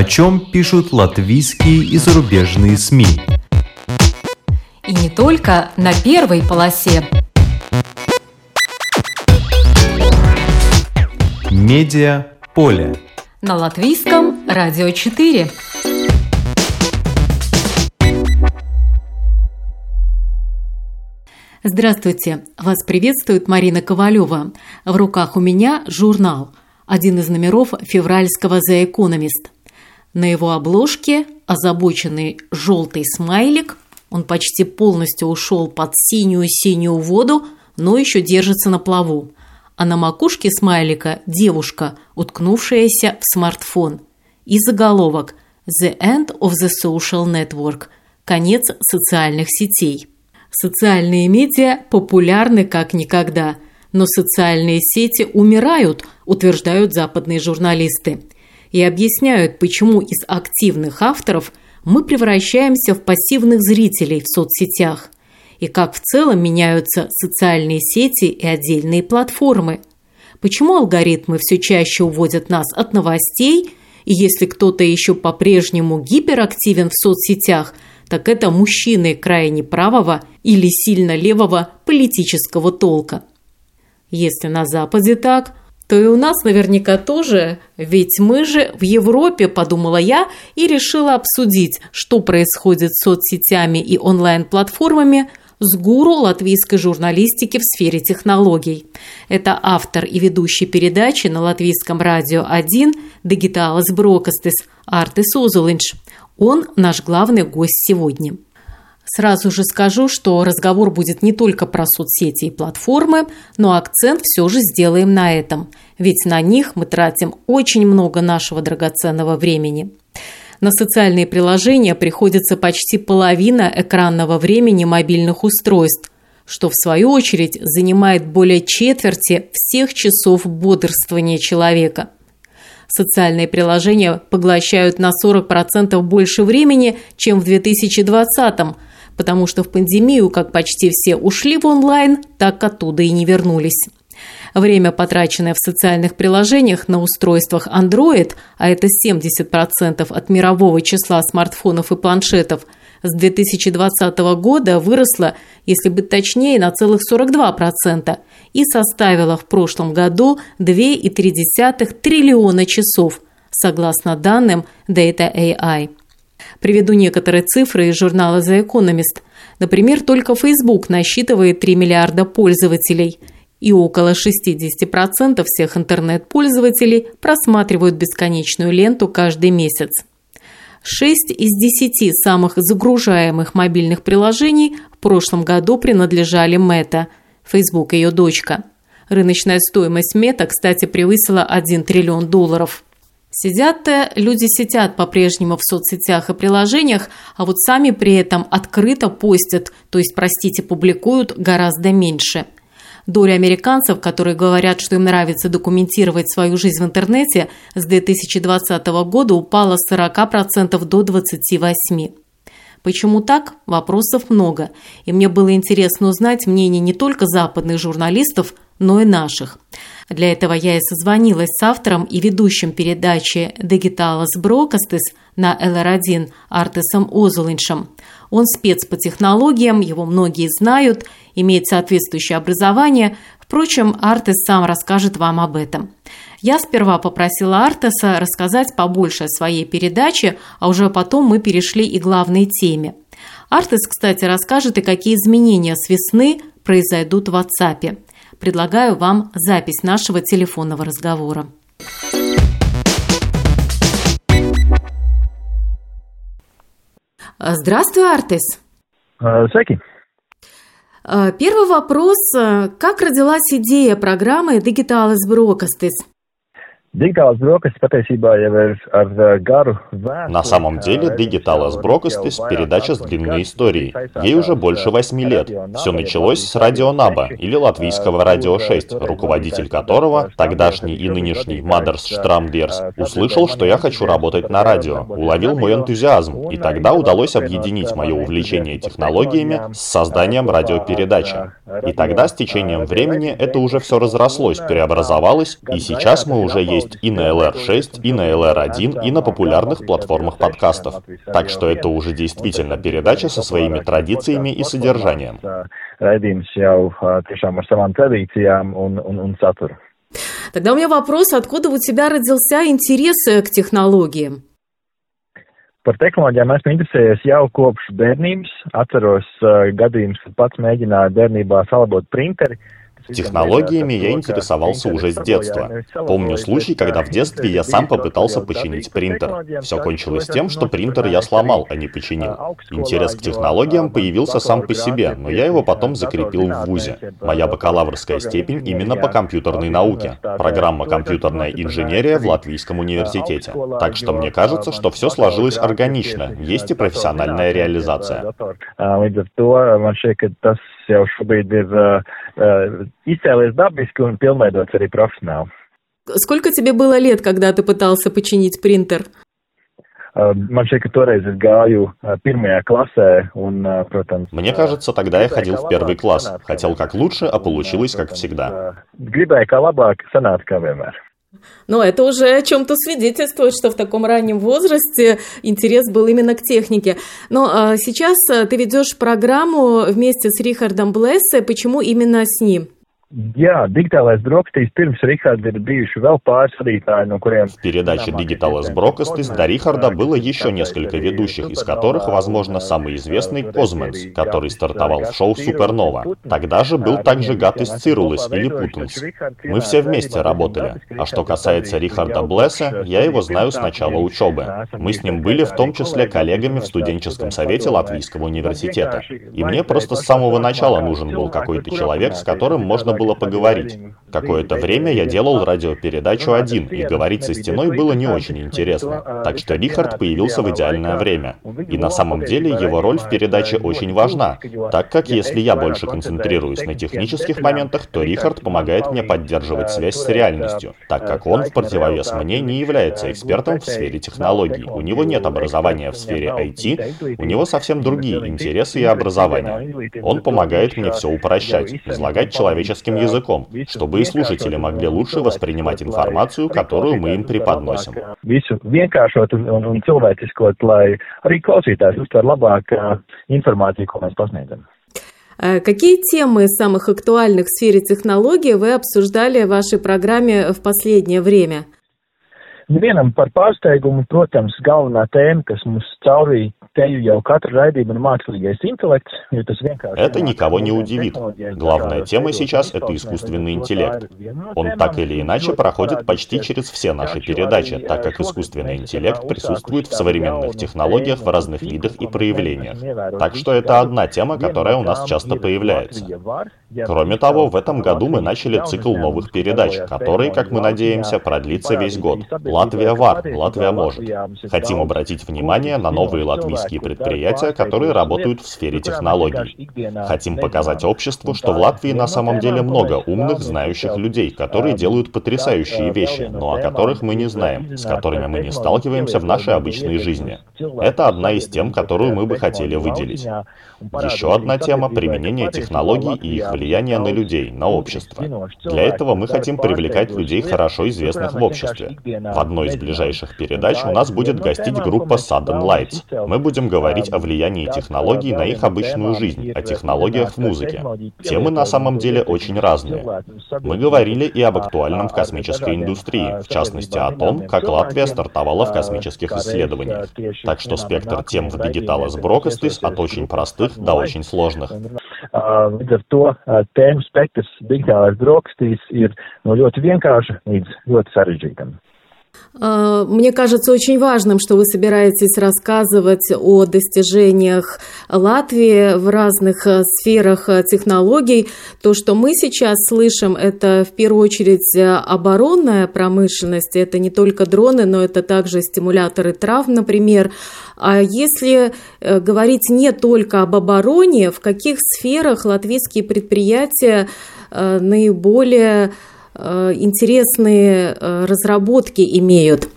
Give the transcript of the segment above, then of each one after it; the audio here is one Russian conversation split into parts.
о чем пишут латвийские и зарубежные СМИ. И не только на первой полосе. Медиа поле. На латвийском радио 4. Здравствуйте! Вас приветствует Марина Ковалева. В руках у меня журнал, один из номеров февральского The Economist. На его обложке озабоченный желтый смайлик, он почти полностью ушел под синюю-синюю воду, но еще держится на плаву. А на макушке смайлика девушка, уткнувшаяся в смартфон. И заголовок «The end of the social network» – конец социальных сетей. Социальные медиа популярны как никогда, но социальные сети умирают, утверждают западные журналисты, и объясняют, почему из активных авторов мы превращаемся в пассивных зрителей в соцсетях, и как в целом меняются социальные сети и отдельные платформы. Почему алгоритмы все чаще уводят нас от новостей, и если кто-то еще по-прежнему гиперактивен в соцсетях – так это мужчины крайне правого или сильно левого политического толка. Если на Западе так, то и у нас наверняка тоже, ведь мы же в Европе, подумала я и решила обсудить, что происходит с соцсетями и онлайн-платформами с гуру латвийской журналистики в сфере технологий. Это автор и ведущий передачи на латвийском радио 1 «Дигиталас Брокастес» Артис Озулинч. Он наш главный гость сегодня. Сразу же скажу, что разговор будет не только про соцсети и платформы, но акцент все же сделаем на этом, ведь на них мы тратим очень много нашего драгоценного времени. На социальные приложения приходится почти половина экранного времени мобильных устройств, что в свою очередь занимает более четверти всех часов бодрствования человека – Социальные приложения поглощают на 40% больше времени, чем в 2020 потому что в пандемию как почти все ушли в онлайн, так оттуда и не вернулись. Время, потраченное в социальных приложениях на устройствах Android, а это 70% от мирового числа смартфонов и планшетов – с 2020 года выросла, если быть точнее, на целых 42% и составила в прошлом году 2,3 триллиона часов, согласно данным Data AI. Приведу некоторые цифры из журнала The Economist. Например, только Facebook насчитывает 3 миллиарда пользователей, и около 60% всех интернет-пользователей просматривают бесконечную ленту каждый месяц. 6 из 10 самых загружаемых мобильных приложений в прошлом году принадлежали Мета, Facebook ее дочка. Рыночная стоимость Мета, кстати, превысила 1 триллион долларов. Сидят-то люди сидят по-прежнему в соцсетях и приложениях, а вот сами при этом открыто постят, то есть, простите, публикуют гораздо меньше – Доля американцев, которые говорят, что им нравится документировать свою жизнь в интернете, с 2020 года упала с 40% до 28%. Почему так? Вопросов много. И мне было интересно узнать мнение не только западных журналистов, но и наших. Для этого я и созвонилась с автором и ведущим передачи «Дигиталас Брокастес» на ЛР1 Артесом Озулиншем. Он спец по технологиям, его многие знают, имеет соответствующее образование. Впрочем, Артес сам расскажет вам об этом. Я сперва попросила Артеса рассказать побольше о своей передаче, а уже потом мы перешли и к главной теме. Артес, кстати, расскажет и какие изменения с весны произойдут в WhatsApp. Предлагаю вам запись нашего телефонного разговора. Здравствуй, Артес. Sveiki. Первый вопрос. Как родилась идея программы Digitalis Brokastis? На самом деле, Digital с Brokastis – передача с длинной историей. Ей уже больше восьми лет. Все началось с радио Наба, или латвийского радио 6, руководитель которого, тогдашний и нынешний Мадерс Штрамдерс, услышал, что я хочу работать на радио, уловил мой энтузиазм, и тогда удалось объединить мое увлечение технологиями с созданием радиопередачи. И тогда, с течением времени, это уже все разрослось, преобразовалось, и сейчас мы уже есть есть и на LR6, и на LR1, и на популярных платформах подкастов. Так что это уже действительно передача со своими традициями и содержанием. Тогда у меня вопрос, откуда у тебя родился интерес к технологиям? Par tehnoloģijām esmu interesējies jau kopš bērnības. Atceros uh, gadījumus, kad pats mēģināju bērnībā salabot printeri. Технологиями я интересовался уже с детства. Помню случай, когда в детстве я сам попытался починить принтер. Все кончилось тем, что принтер я сломал, а не починил. Интерес к технологиям появился сам по себе, но я его потом закрепил в ВУЗе. Моя бакалаврская степень именно по компьютерной науке. Программа «Компьютерная инженерия» в Латвийском университете. Так что мне кажется, что все сложилось органично, есть и профессиональная реализация. Jau šobrīd ir uh, izcēlies dabiski un pilnveidots arī profesionāli. Сколько тебе было лет, когда ты пытался починить принтер? Man šķiet, ka toreiz es gāju pirmajā klasē, un, protams... Мне кажется, тогда я ходил в первый класс. Хотел как лучше, а получилось как всегда. Gribēju kā labāk, sanāca kā vienmēr. Но это уже о чем-то свидетельствует, что в таком раннем возрасте интерес был именно к технике. Но а, сейчас а, ты ведешь программу вместе с Рихардом Блессе. Почему именно с ним? Jā, digitālais brokastīs pirms Riharda ir bijuši vēl pāris vadītāji, no kuriem... В передаче «Дигиталес Брокастис» до Рихарда было еще несколько ведущих, из которых, возможно, самый известный Козменс, который стартовал в шоу «Супернова». Тогда же был также Гатис Цирулис или Путунс. Мы все вместе работали. А что касается Рихарда Блесса, я его знаю с начала учебы. Мы с ним были в том числе коллегами в студенческом совете Латвийского университета. И мне просто с самого начала нужен был какой-то человек, с которым можно было поговорить. Какое-то время я делал радиопередачу один, и говорить со стеной было не очень интересно. Так что Рихард появился в идеальное время. И на самом деле его роль в передаче очень важна, так как если я больше концентрируюсь на технических моментах, то Рихард помогает мне поддерживать связь с реальностью, так как он, в противовес мне, не является экспертом в сфере технологий. У него нет образования в сфере IT, у него совсем другие интересы и образование. Он помогает мне все упрощать, излагать человеческим английским языком, чтобы и слушатели могли лучше воспринимать информацию, которую мы им преподносим. Какие темы самых актуальных в сфере технологий вы обсуждали в вашей программе в последнее время? Nevienam par pārsteigumu, protams, galvenā tēma, kas mums caurīja teju jau katru raidījumu, ir mākslīgais intelekts, jo tas vienkārši... Это никого не удивит. Главная тема сейчас — это искусственный интеллект. Он так или иначе проходит почти через все наши передачи, так как искусственный интеллект присутствует в современных технологиях в разных видах и проявлениях. Так что это одна тема, которая у нас часто появляется. Кроме того, в этом году мы начали цикл новых передач, который, как мы надеемся, продлится весь год. Латвия ВАР, Латвия может. Хотим обратить внимание на новые латвийские предприятия, которые работают в сфере технологий. Хотим показать обществу, что в Латвии на самом деле много умных, знающих людей, которые делают потрясающие вещи, но о которых мы не знаем, с которыми мы не сталкиваемся в нашей обычной жизни. Это одна из тем, которую мы бы хотели выделить. Еще одна тема — применение технологий и их влияние на людей, на общество. Для этого мы хотим привлекать людей, хорошо известных в обществе. В одной из ближайших передач у нас будет гостить группа Sudden Lights. Мы будем говорить о влиянии технологий на их обычную жизнь, о технологиях в музыке. Темы на самом деле очень разные. Мы говорили и об актуальном в космической индустрии, в частности о том, как Латвия стартовала в космических исследованиях. Так что спектр тем в Digitalis Brokastis от очень простых до очень сложных. Līdz ar to tēmu spektrs digitālais brokastīs ir no ļoti vienkārša līdz ļoti sarežģītam. А, мне кажется очень важным, что вы собираетесь рассказывать о достижениях Латвии в разных э, сферах э, технологий. То, что мы сейчас слышим, это в первую очередь э, оборонная промышленность. Это не только дроны, но это также стимуляторы трав, например. А если говорить не только об обороне, в каких сферах латвийские предприятия наиболее Э, интересные э, разработки имеют?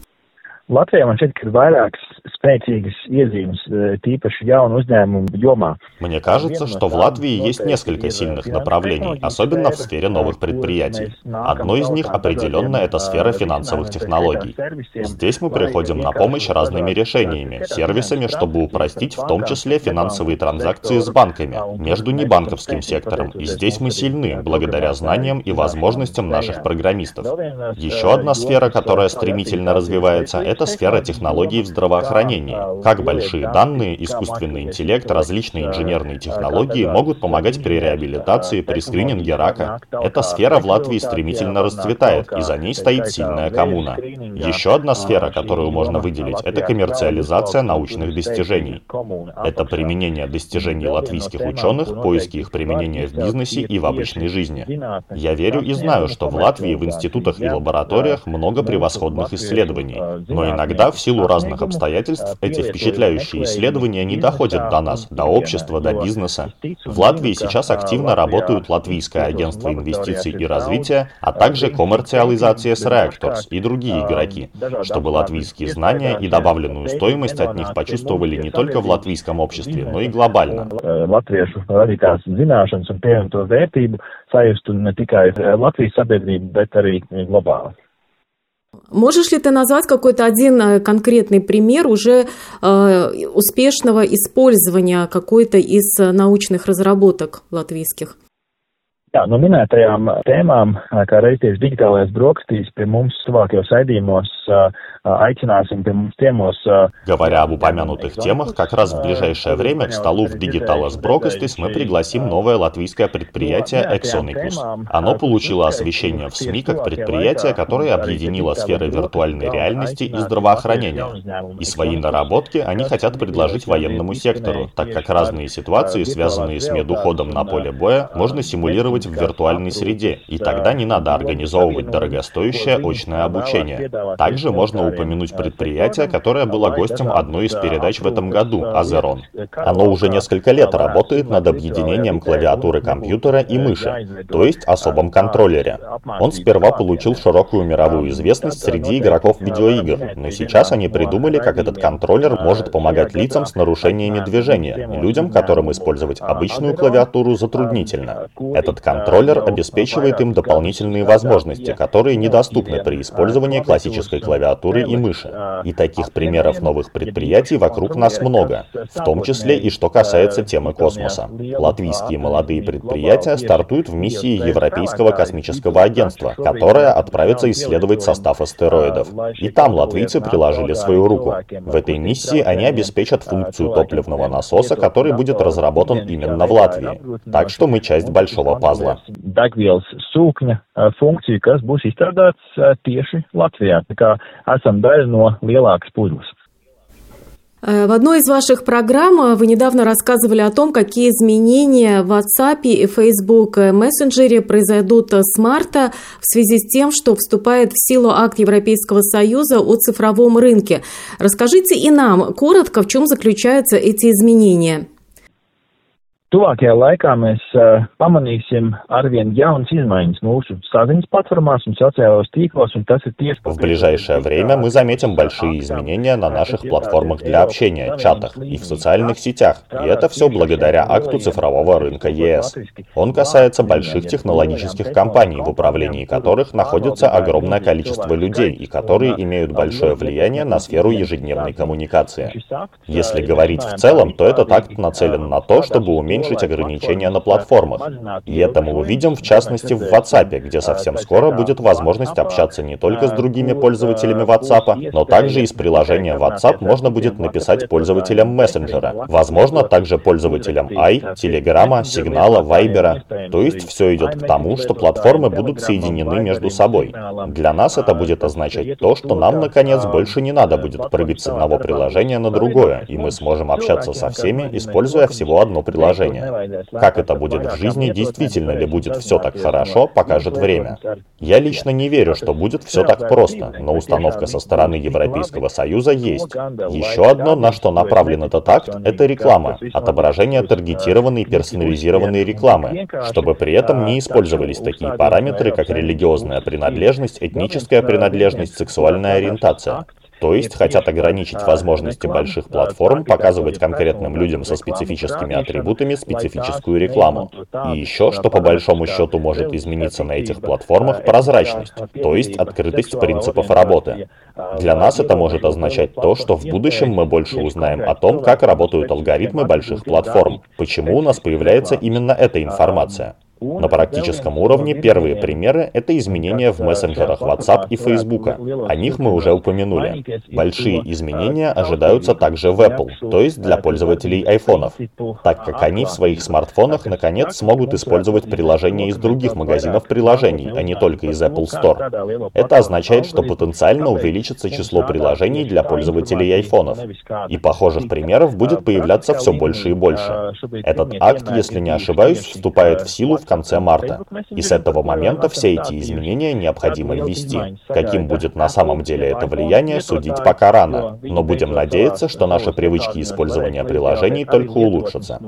Latvijā man šķiet, ka ir vairākas spēcīgas iezīmes, tīpaši jaunu uzņēmumu jomā. Мне кажется, что в Латвии есть несколько сильных направлений, особенно в сфере новых предприятий. Одно из них определенно это сфера финансовых технологий. Здесь мы приходим на помощь разными решениями, сервисами, чтобы упростить в том числе финансовые транзакции с банками, между небанковским сектором. И здесь мы сильны, благодаря знаниям и возможностям наших программистов. Еще одна сфера, которая стремительно развивается, это сфера технологий в здравоохранении. Как большие данные, искусственный интеллект, различные инженерные технологии могут помогать при реабилитации, при скрининге рака. Эта сфера в Латвии стремительно расцветает, и за ней стоит сильная коммуна. Еще одна сфера, которую можно выделить, это коммерциализация научных достижений. Это применение достижений латвийских ученых, поиски их применения в бизнесе и в обычной жизни. Я верю и знаю, что в Латвии в институтах и лабораториях много превосходных исследований, но иногда в силу разных обстоятельств эти впечатляющие исследования не доходят до нас, до общества, до бизнеса. В Латвии сейчас активно работают Латвийское агентство инвестиций и развития, а также коммерциализация с Reactors и другие игроки, чтобы латвийские знания и добавленную стоимость от них почувствовали не только в латвийском обществе, но и глобально. Latviešu radītās zināšanas un pievienoto vērtību sajustu ne tikai Latvijas sabiedrību, bet arī globāli. Можешь ли ты назвать какой-то один э, конкретный пример уже э, успешного использования какой-то из э, научных разработок латвийских? Jā, no minētajām tēmām, kā reizes digitālajās brokastīs, pie mums tuvākajos raidījumos aicināsim pie mums ciemos. Говоря об упомянутых темах, как раз в ближайшее время к столу в Digitalis Brokastis мы пригласим новое латвийское предприятие Exonicus. Оно получило освещение в СМИ как предприятие, которое объединило сферы виртуальной реальности и здравоохранения. И свои наработки они хотят предложить военному сектору, так как разные ситуации, связанные с медуходом на поле боя, можно симулировать в виртуальной среде, и тогда не надо организовывать дорогостоящее очное обучение. Также можно упомянуть предприятие, которое было гостем одной из передач в этом году, Азерон. Оно уже несколько лет работает над объединением клавиатуры компьютера и мыши, то есть особом контроллере. Он сперва получил широкую мировую известность среди игроков видеоигр, но сейчас они придумали, как этот контроллер может помогать лицам с нарушениями движения, людям, которым использовать обычную клавиатуру затруднительно. Этот контроллер обеспечивает им дополнительные возможности, которые недоступны при использовании классической клавиатуры и мыши. И таких примеров новых предприятий вокруг нас много, в том числе и что касается темы космоса. Латвийские молодые предприятия стартуют в миссии Европейского космического агентства, которая отправится исследовать состав астероидов. И там латвийцы приложили свою руку. В этой миссии они обеспечат функцию топливного насоса, который будет разработан именно в Латвии. Так что мы часть большого пазла. Degvielas sūkņa funkciju, kas būs izstrādāts tieši Latvijā. Tā kā esam daļa no lielākas puzles. В одной из ваших программ вы недавно рассказывали о том, какие изменения в WhatsApp и Facebook мессенджере произойдут с марта в связи с тем, что вступает в силу акт Европейского Союза о цифровом рынке. Расскажите и нам коротко, в чем заключаются эти изменения. Tuvākajā laikā mēs uh, pamanīsim arvien jaunas izmaiņas mūsu saziņas платформās un sociālajos tīklos, un tas ir tieši... В ближайшее время мы заметим большие изменения на наших платформах для общения, чатах и в социальных сетях. И это все благодаря акту цифрового рынка ЕС. Он касается больших технологических компаний, в управлении которых находится огромное количество людей и которые имеют большое влияние на сферу ежедневной коммуникации. Если говорить в целом, то этот акт нацелен на то, чтобы уменьшить уменьшить ограничения на платформах. И это мы увидим в частности в WhatsApp, где совсем скоро будет возможность общаться не только с другими пользователями WhatsApp, но также из приложения WhatsApp можно будет написать пользователям мессенджера. Возможно, также пользователям i, Telegram, Сигнала, Viber. То есть все идет к тому, что платформы будут соединены между собой. Для нас это будет означать то, что нам, наконец, больше не надо будет прыгать с одного приложения на другое, и мы сможем общаться со всеми, используя всего одно приложение решения. Как это будет в жизни, действительно ли будет все так хорошо, покажет время. Я лично не верю, что будет все так просто, но установка со стороны Европейского Союза есть. Еще одно, на что направлен этот акт, это реклама, отображение таргетированной персонализированной рекламы, чтобы при этом не использовались такие параметры, как религиозная принадлежность, этническая принадлежность, сексуальная ориентация. То есть хотят ограничить возможности больших платформ показывать конкретным людям со специфическими атрибутами специфическую рекламу. И еще, что по большому счету может измениться на этих платформах, прозрачность, то есть открытость принципов работы. Для нас это может означать то, что в будущем мы больше узнаем о том, как работают алгоритмы больших платформ, почему у нас появляется именно эта информация. На практическом уровне первые примеры — это изменения в мессенджерах WhatsApp и Facebook. О них мы уже упомянули. Большие изменения ожидаются также в Apple, то есть для пользователей айфонов, так как они в своих смартфонах наконец смогут использовать приложения из других магазинов приложений, а не только из Apple Store. Это означает, что потенциально увеличится число приложений для пользователей айфонов. И похожих примеров будет появляться все больше и больше. Этот акт, если не ошибаюсь, вступает в силу в конце марта. И с этого момента все эти изменения необходимо ввести. Каким будет на самом деле это влияние, судить пока рано. Но будем надеяться, что наши привычки использования приложений только улучшатся.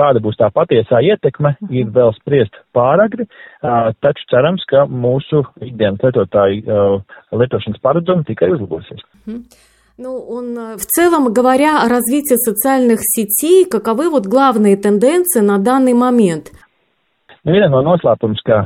Kāda būs tā patiesā ietekme, ir vēl spriest pāragri, taču cerams, ka mūsu ikdienas lietotāju lietošanas paradumi tikai uzlabosies. Ну, он, в целом, говоря о развитии социальных сетей, каковы вот главные тенденции на данный момент? Viena no noslēpums, ka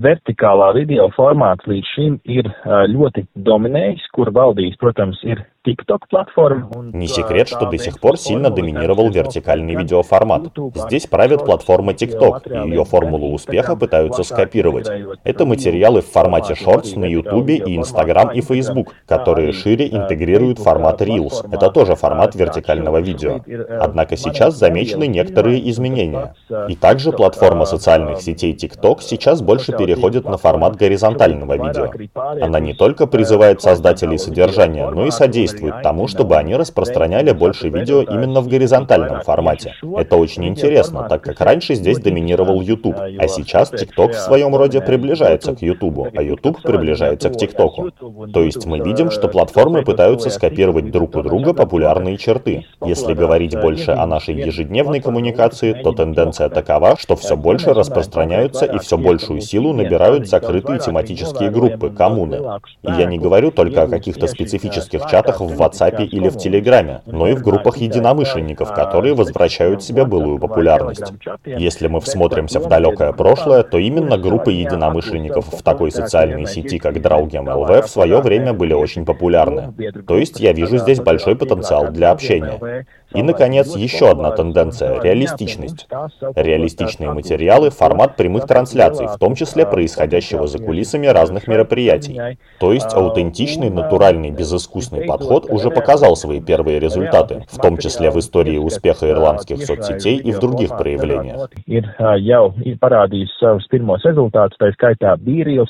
vertikālā video formāts līdz šim ir ļoti dominējis, kur valdījis, protams, ir Не секрет, что до сих пор сильно доминировал вертикальный видеоформат. Здесь правит платформа TikTok, и ее формулу успеха пытаются скопировать. Это материалы в формате Shorts на YouTube и Instagram и Facebook, которые шире интегрируют формат Reels. Это тоже формат вертикального видео. Однако сейчас замечены некоторые изменения. И также платформа социальных сетей TikTok сейчас больше переходит на формат горизонтального видео. Она не только призывает создателей содержания, но и содействует содействует тому, чтобы они распространяли больше видео именно в горизонтальном формате. Это очень интересно, так как раньше здесь доминировал YouTube, а сейчас TikTok в своем роде приближается к YouTube, а YouTube приближается к TikTok. То есть мы видим, что платформы пытаются скопировать друг у друга популярные черты. Если говорить больше о нашей ежедневной коммуникации, то тенденция такова, что все больше распространяются и все большую силу набирают закрытые тематические группы, коммуны. И я не говорю только о каких-то специфических чатах в WhatsApp или в Телеграме, но и в группах единомышленников, которые возвращают себе былую популярность. Если мы всмотримся в далекое прошлое, то именно группы единомышленников в такой социальной сети, как Draugen LV, в свое время были очень популярны. То есть я вижу здесь большой потенциал для общения. И, наконец, еще одна тенденция – реалистичность. Реалистичные материалы – формат прямых трансляций, в том числе происходящего за кулисами разных мероприятий. То есть аутентичный, натуральный, безыскусный подход уже показал свои первые результаты, в том числе в истории успеха ирландских соцсетей и в других проявлениях.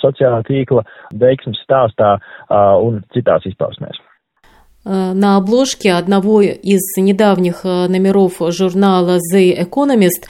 sociālā tīkla veiksmes stāstā un citās izpausmēs. Э, на обложке одного из недавних э, номеров журнала The Economist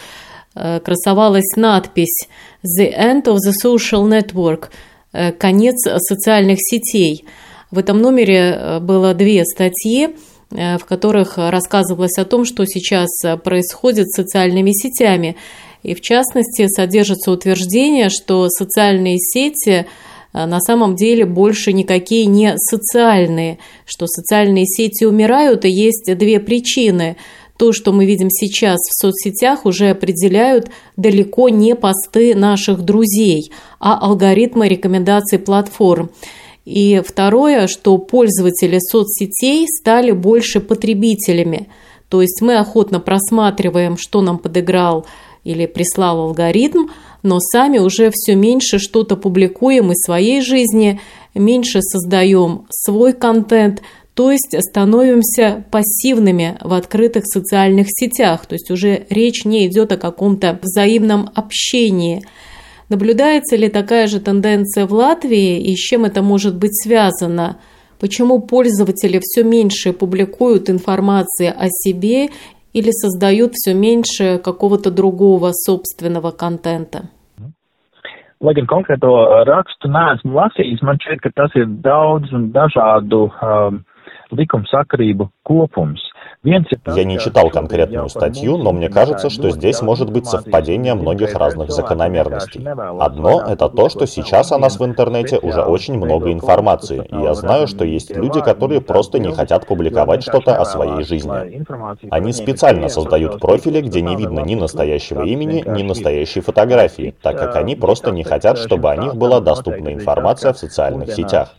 э, красовалась надпись «The End of the Social Network» – «Конец социальных сетей». В этом номере было две статьи, в которых рассказывалось о том, что сейчас происходит с социальными сетями. И в частности содержится утверждение, что социальные сети – на самом деле больше никакие не социальные, что социальные сети умирают, и есть две причины. То, что мы видим сейчас в соцсетях, уже определяют далеко не посты наших друзей, а алгоритмы рекомендаций платформ. И второе, что пользователи соцсетей стали больше потребителями. То есть мы охотно просматриваем, что нам подыграл или прислал алгоритм, но сами уже все меньше что-то публикуем из своей жизни, меньше создаем свой контент, то есть становимся пассивными в открытых социальных сетях, то есть уже речь не идет о каком-то взаимном общении. Наблюдается ли такая же тенденция в Латвии и с чем это может быть связано? Почему пользователи все меньше публикуют информации о себе или создают все меньше какого-то другого собственного контента? Lai gan konkrēto rakstu neesmu lasījis, man šķiet, ka tas ir daudz un dažādu um, likumsakarību kopums. Я не читал конкретную статью, но мне кажется, что здесь может быть совпадение многих разных закономерностей. Одно — это то, что сейчас о нас в интернете уже очень много информации, и я знаю, что есть люди, которые просто не хотят публиковать что-то о своей жизни. Они специально создают профили, где не видно ни настоящего имени, ни настоящей фотографии, так как они просто не хотят, чтобы о них была доступна информация в социальных сетях.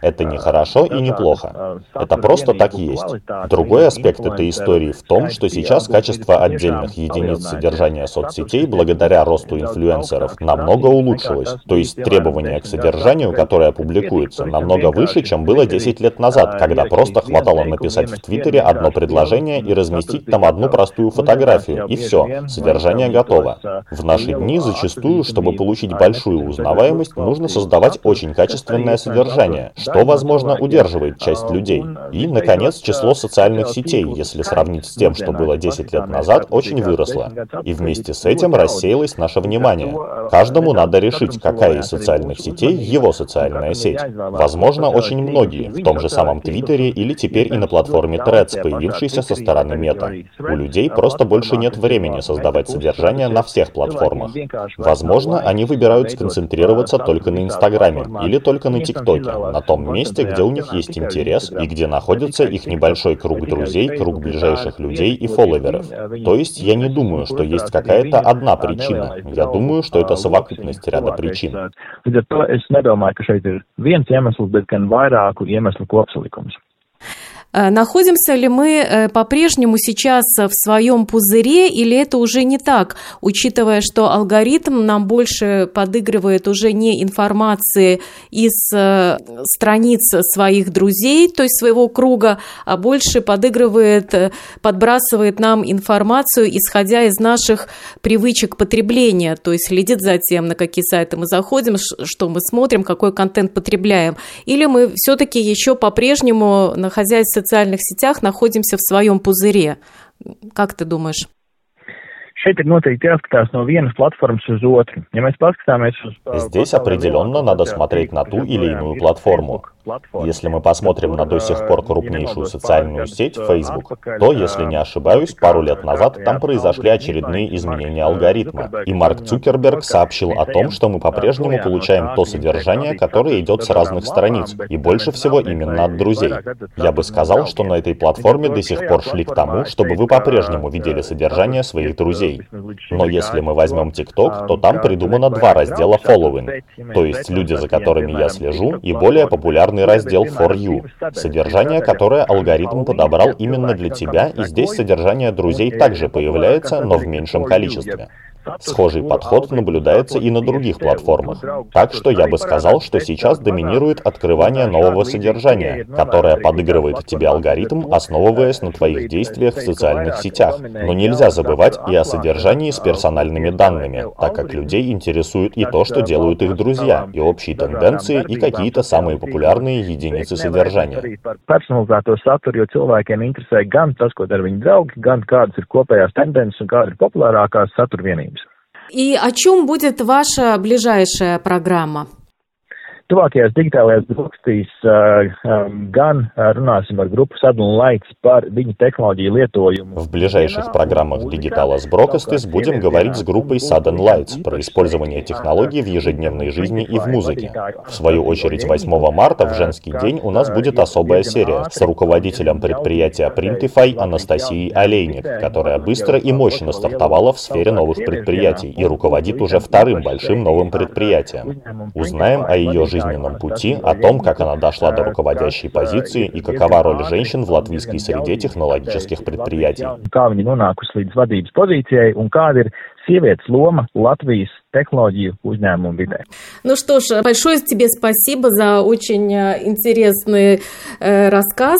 Это не хорошо и не плохо. Это просто так есть. Другой аспект этой истории в том, что сейчас качество отдельных единиц содержания соцсетей благодаря росту инфлюенсеров намного улучшилось. То есть требования к содержанию, которое публикуется, намного выше, чем было 10 лет назад, когда просто хватало написать в Твиттере одно предложение и разместить там одну простую фотографию, и все, содержание готово. В наши дни зачастую, чтобы получить большую узнаваемость, нужно создавать очень качественное содержание, что, возможно, удерживает часть людей. И, наконец, число социальных сетей, если сравнить с тем, что было 10 лет назад, очень выросло. И вместе с этим рассеялось наше внимание. Каждому надо решить, какая из социальных сетей его социальная сеть. Возможно, очень многие, в том же самом Твиттере или теперь и на платформе Threads, появившейся со стороны Мета. У людей просто больше нет времени создавать содержание на всех платформах. Возможно, они выбирают сконцентрироваться только на Инстаграме или только на ТикТоке, на том месте, где у них есть интерес и где находится их небольшой круг друзей, круг ближайших людей и фолловеров. То есть я не думаю, что есть какая-то одна причина. Я думаю, что это совокупность ряда причин. Līdz ar to es nedomāju, ka šeit ir viens iemesls, bet gan vairāku iemeslu kopsalikums. Э, находимся ли мы э, по-прежнему сейчас в своем пузыре или это уже не так, учитывая, что алгоритм нам больше подыгрывает уже не информации из э, страниц своих друзей, то есть своего круга, а больше подыгрывает, подбрасывает нам информацию, исходя из наших привычек потребления, то есть следит за тем, на какие сайты мы заходим, что мы смотрим, какой контент потребляем. Или мы все-таки еще по-прежнему, находясь социальных сетях находимся в своем пузыре. Как ты думаешь? Šeit ir noteikti jāskatās no vienas platformas uz otru. Ja mēs paskatāmies uz... Здесь определенно надо смотреть на ту или иную платформу. Если мы посмотрим на до сих пор крупнейшую социальную сеть Facebook, то, если не ошибаюсь, пару лет назад там произошли очередные изменения алгоритма. И Марк Цукерберг сообщил о том, что мы по-прежнему получаем то содержание, которое идет с разных страниц, и больше всего именно от друзей. Я бы сказал, что на этой платформе до сих пор шли к тому, чтобы вы по-прежнему видели содержание своих друзей. Но если мы возьмем TikTok, то там придумано два раздела following, то есть люди, за которыми я слежу, и более популярные главный раздел For You, содержание, которое алгоритм подобрал именно для тебя, и здесь содержание друзей также появляется, но в меньшем количестве. Схожий подход наблюдается и на других платформах. Так что я бы сказал, что сейчас доминирует открывание нового содержания, которое подыгрывает тебе алгоритм, основываясь на твоих действиях в социальных сетях. Но нельзя забывать и о содержании с персональными данными, так как людей интересует и то, что делают их друзья, и общие тенденции, и какие-то самые популярные единицы содержания. Personalizēto saturu, jo cilvēkiem interesē gan tas, ko dara viņu draugi, gan kādas ir kopējās tendences un kāda ir populārākās satura vienības. И о чем будет ваша ближайшая программа? Tuvākajās digitālajās brokastīs uh, gan runāsim ar grupu Sadun Lights par viņu технологии lietojumu. В ближайших программах Digitalas Brokastis будем говорить с группой Sudden Lights про использование технологий в ежедневной жизни и в музыке. В свою очередь, 8 марта, в женский день, у нас будет особая серия с руководителем предприятия Printify Анастасией Олейник, которая быстро и мощно стартовала в сфере новых предприятий и руководит уже вторым большим новым предприятием. Узнаем о ее жизни жизненном пути, о том, как она дошла до руководящей позиции и какова роль женщин в латвийской среде технологических предприятий. Sievietes loma Latvijas технологии uzņēmumu vidē. Ну что ж, большое тебе спасибо за очень э, интересный э, рассказ.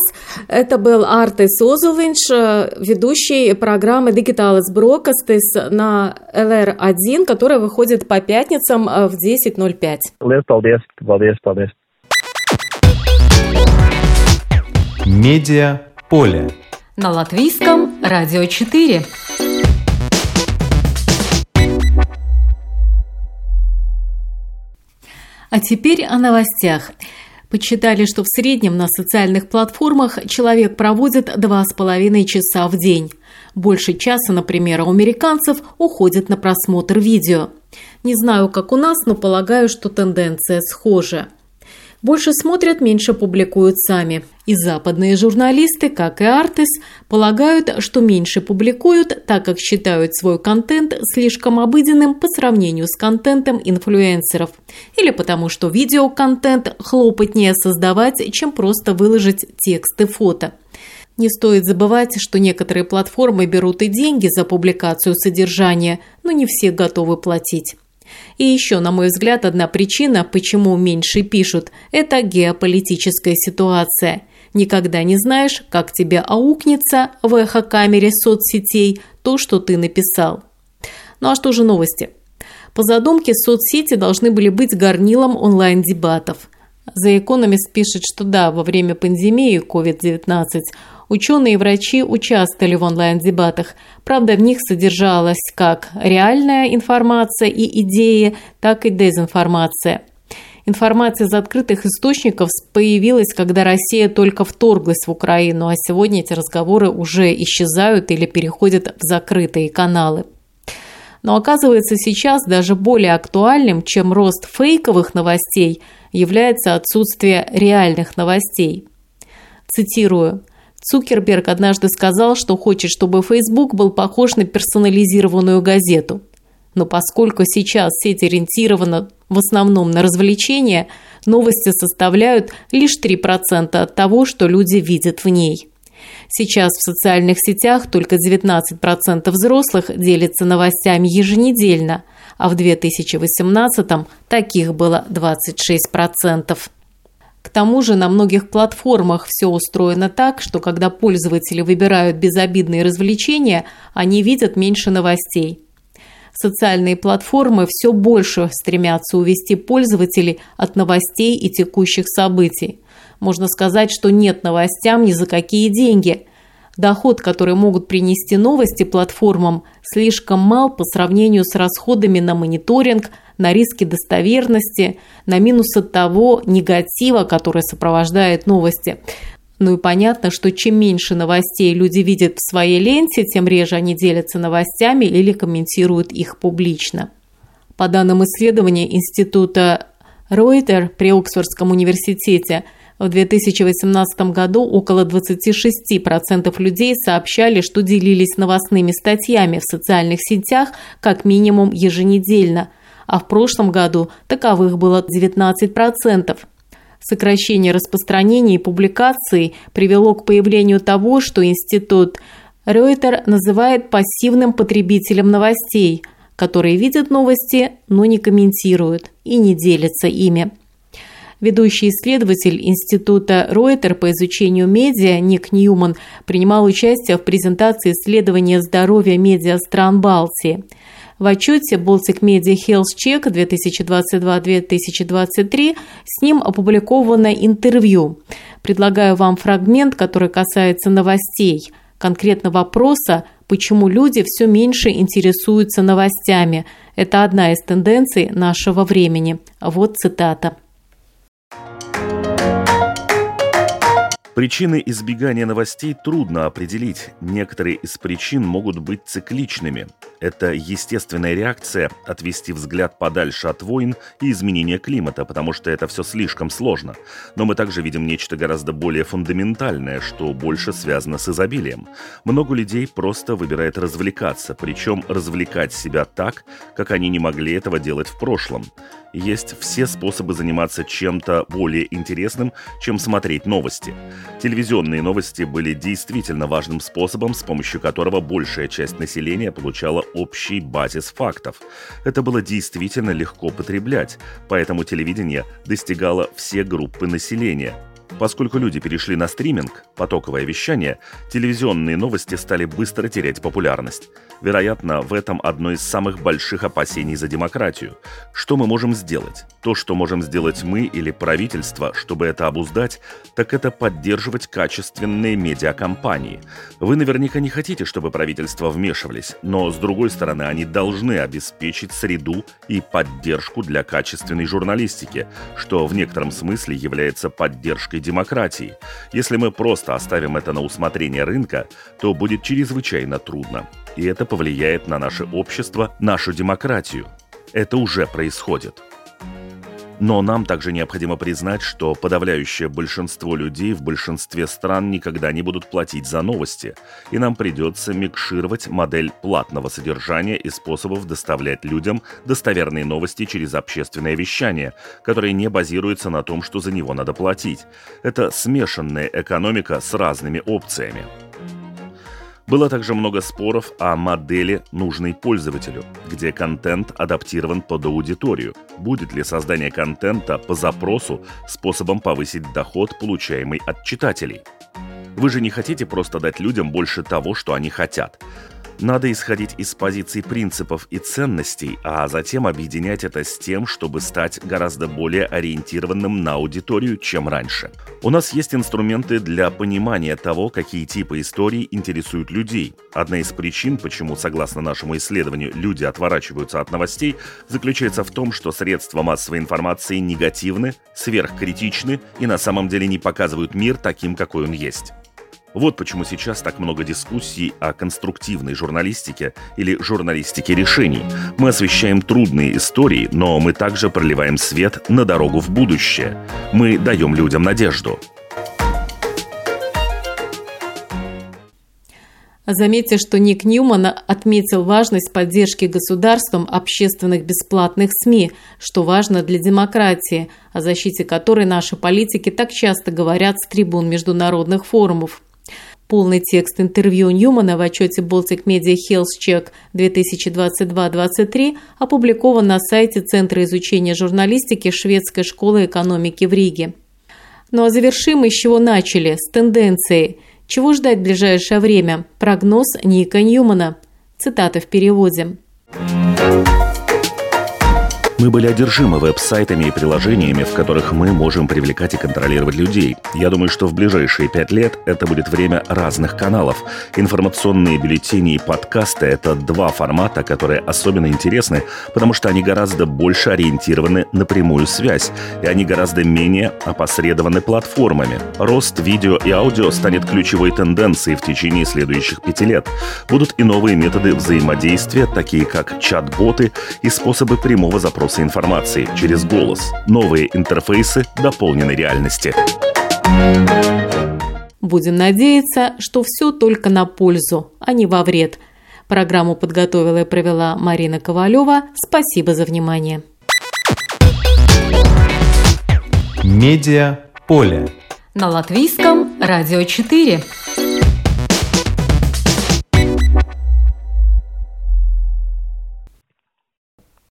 Это был Арте Созулинш, э, ведущий программы Digitalis Brokastis на LR1, которая выходит по пятницам в 10.05. Liels paldies, paldies, paldies. Медиа поле. На латвийском радио 4. А теперь о новостях. Подсчитали, что в среднем на социальных платформах человек проводит 2,5 часа в день. Больше часа, например, у американцев уходит на просмотр видео. Не знаю, как у нас, но полагаю, что тенденция схожа. Больше смотрят, меньше публикуют сами. И западные журналисты, как и Артис, полагают, что меньше публикуют, так как считают свой контент слишком обыденным по сравнению с контентом инфлюенсеров. Или потому что видеоконтент хлопотнее создавать, чем просто выложить текст и фото. Не стоит забывать, что некоторые платформы берут и деньги за публикацию содержания, но не все готовы платить. И еще, на мой взгляд, одна причина, почему меньше пишут – это геополитическая ситуация. Никогда не знаешь, как тебе аукнется в эхо-камере соцсетей то, что ты написал. Ну а что же новости? По задумке, соцсети должны были быть горнилом онлайн-дебатов. The Economist пишет, что да, во время пандемии COVID-19 Ученые и врачи участвовали в онлайн-дебатах. Правда, в них содержалась как реальная информация и идеи, так и дезинформация. Информация из открытых источников появилась, когда Россия только вторглась в Украину, а сегодня эти разговоры уже исчезают или переходят в закрытые каналы. Но оказывается, сейчас даже более актуальным, чем рост фейковых новостей, является отсутствие реальных новостей. Цитирую. Цукерберг однажды сказал, что хочет, чтобы Facebook был похож на персонализированную газету. Но поскольку сейчас сеть ориентирована в основном на развлечения, новости составляют лишь 3% от того, что люди видят в ней. Сейчас в социальных сетях только 19% взрослых делятся новостями еженедельно, а в 2018 таких было 26%. К тому же на многих платформах все устроено так, что когда пользователи выбирают безобидные развлечения, они видят меньше новостей. Социальные платформы все больше стремятся увести пользователей от новостей и текущих событий. Можно сказать, что нет новостям ни за какие деньги. Доход, который могут принести новости платформам, слишком мал по сравнению с расходами на мониторинг – на риски достоверности, на минусы того негатива, который сопровождает новости. Ну и понятно, что чем меньше новостей люди видят в своей ленте, тем реже они делятся новостями или комментируют их публично. По данным исследования Института Реутер при Оксфордском университете, в 2018 году около 26% людей сообщали, что делились новостными статьями в социальных сетях как минимум еженедельно, а в прошлом году таковых было 19%. Сокращение распространения и публикаций привело к появлению того, что институт Реутер называет пассивным потребителем новостей, которые видят новости, но не комментируют и не делятся ими. Ведущий исследователь Института Реутер по изучению медиа Ник Ньюман принимал участие в презентации исследования здоровья медиа стран Балтии – в отчете Baltic Media Health Check 2022-2023 с ним опубликовано интервью. Предлагаю вам фрагмент, который касается новостей, конкретно вопроса, почему люди все меньше интересуются новостями. Это одна из тенденций нашего времени. Вот цитата. Причины избегания новостей трудно определить. Некоторые из причин могут быть цикличными. Это естественная реакция отвести взгляд подальше от войн и изменения климата, потому что это все слишком сложно. Но мы также видим нечто гораздо более фундаментальное, что больше связано с изобилием. Много людей просто выбирает развлекаться, причем развлекать себя так, как они не могли этого делать в прошлом есть все способы заниматься чем-то более интересным, чем смотреть новости. Телевизионные новости были действительно важным способом, с помощью которого большая часть населения получала общий базис фактов. Это было действительно легко потреблять, поэтому телевидение достигало все группы населения. Поскольку люди перешли на стриминг, потоковое вещание, телевизионные новости стали быстро терять популярность. Вероятно, в этом одно из самых больших опасений за демократию. Что мы можем сделать? То, что можем сделать мы или правительство, чтобы это обуздать, так это поддерживать качественные медиакомпании. Вы наверняка не хотите, чтобы правительства вмешивались, но, с другой стороны, они должны обеспечить среду и поддержку для качественной журналистики, что в некотором смысле является поддержкой демократии. Если мы просто оставим это на усмотрение рынка, то будет чрезвычайно трудно. И это повлияет на наше общество, нашу демократию. Это уже происходит. Но нам также необходимо признать, что подавляющее большинство людей в большинстве стран никогда не будут платить за новости, и нам придется микшировать модель платного содержания и способов доставлять людям достоверные новости через общественное вещание, которое не базируется на том, что за него надо платить. Это смешанная экономика с разными опциями. Было также много споров о модели, нужной пользователю, где контент адаптирован под аудиторию. Будет ли создание контента по запросу способом повысить доход, получаемый от читателей? Вы же не хотите просто дать людям больше того, что они хотят. Надо исходить из позиций принципов и ценностей, а затем объединять это с тем, чтобы стать гораздо более ориентированным на аудиторию, чем раньше. У нас есть инструменты для понимания того, какие типы историй интересуют людей. Одна из причин, почему, согласно нашему исследованию, люди отворачиваются от новостей, заключается в том, что средства массовой информации негативны, сверхкритичны и на самом деле не показывают мир таким, какой он есть. Вот почему сейчас так много дискуссий о конструктивной журналистике или журналистике решений. Мы освещаем трудные истории, но мы также проливаем свет на дорогу в будущее. Мы даем людям надежду. Заметьте, что Ник Ньюман отметил важность поддержки государством общественных бесплатных СМИ, что важно для демократии, о защите которой наши политики так часто говорят с трибун международных форумов. Полный текст интервью Ньюмана в отчете Baltic Media Health Check 2022-23 опубликован на сайте Центра изучения журналистики Шведской школы экономики в Риге. Ну а завершим мы с чего начали, с тенденцией. Чего ждать в ближайшее время? Прогноз Ника Ньюмана. Цитата в переводе. Мы были одержимы веб-сайтами и приложениями, в которых мы можем привлекать и контролировать людей. Я думаю, что в ближайшие пять лет это будет время разных каналов. Информационные бюллетени и подкасты — это два формата, которые особенно интересны, потому что они гораздо больше ориентированы на прямую связь, и они гораздо менее опосредованы платформами. Рост видео и аудио станет ключевой тенденцией в течение следующих пяти лет. Будут и новые методы взаимодействия, такие как чат-боты и способы прямого запроса запроса информации через голос, новые интерфейсы дополненной реальности. Будем надеяться, что все только на пользу, а не во вред. Программу подготовила и провела Марина Ковалева. Спасибо за внимание. Медиа поле. На латвийском радио 4.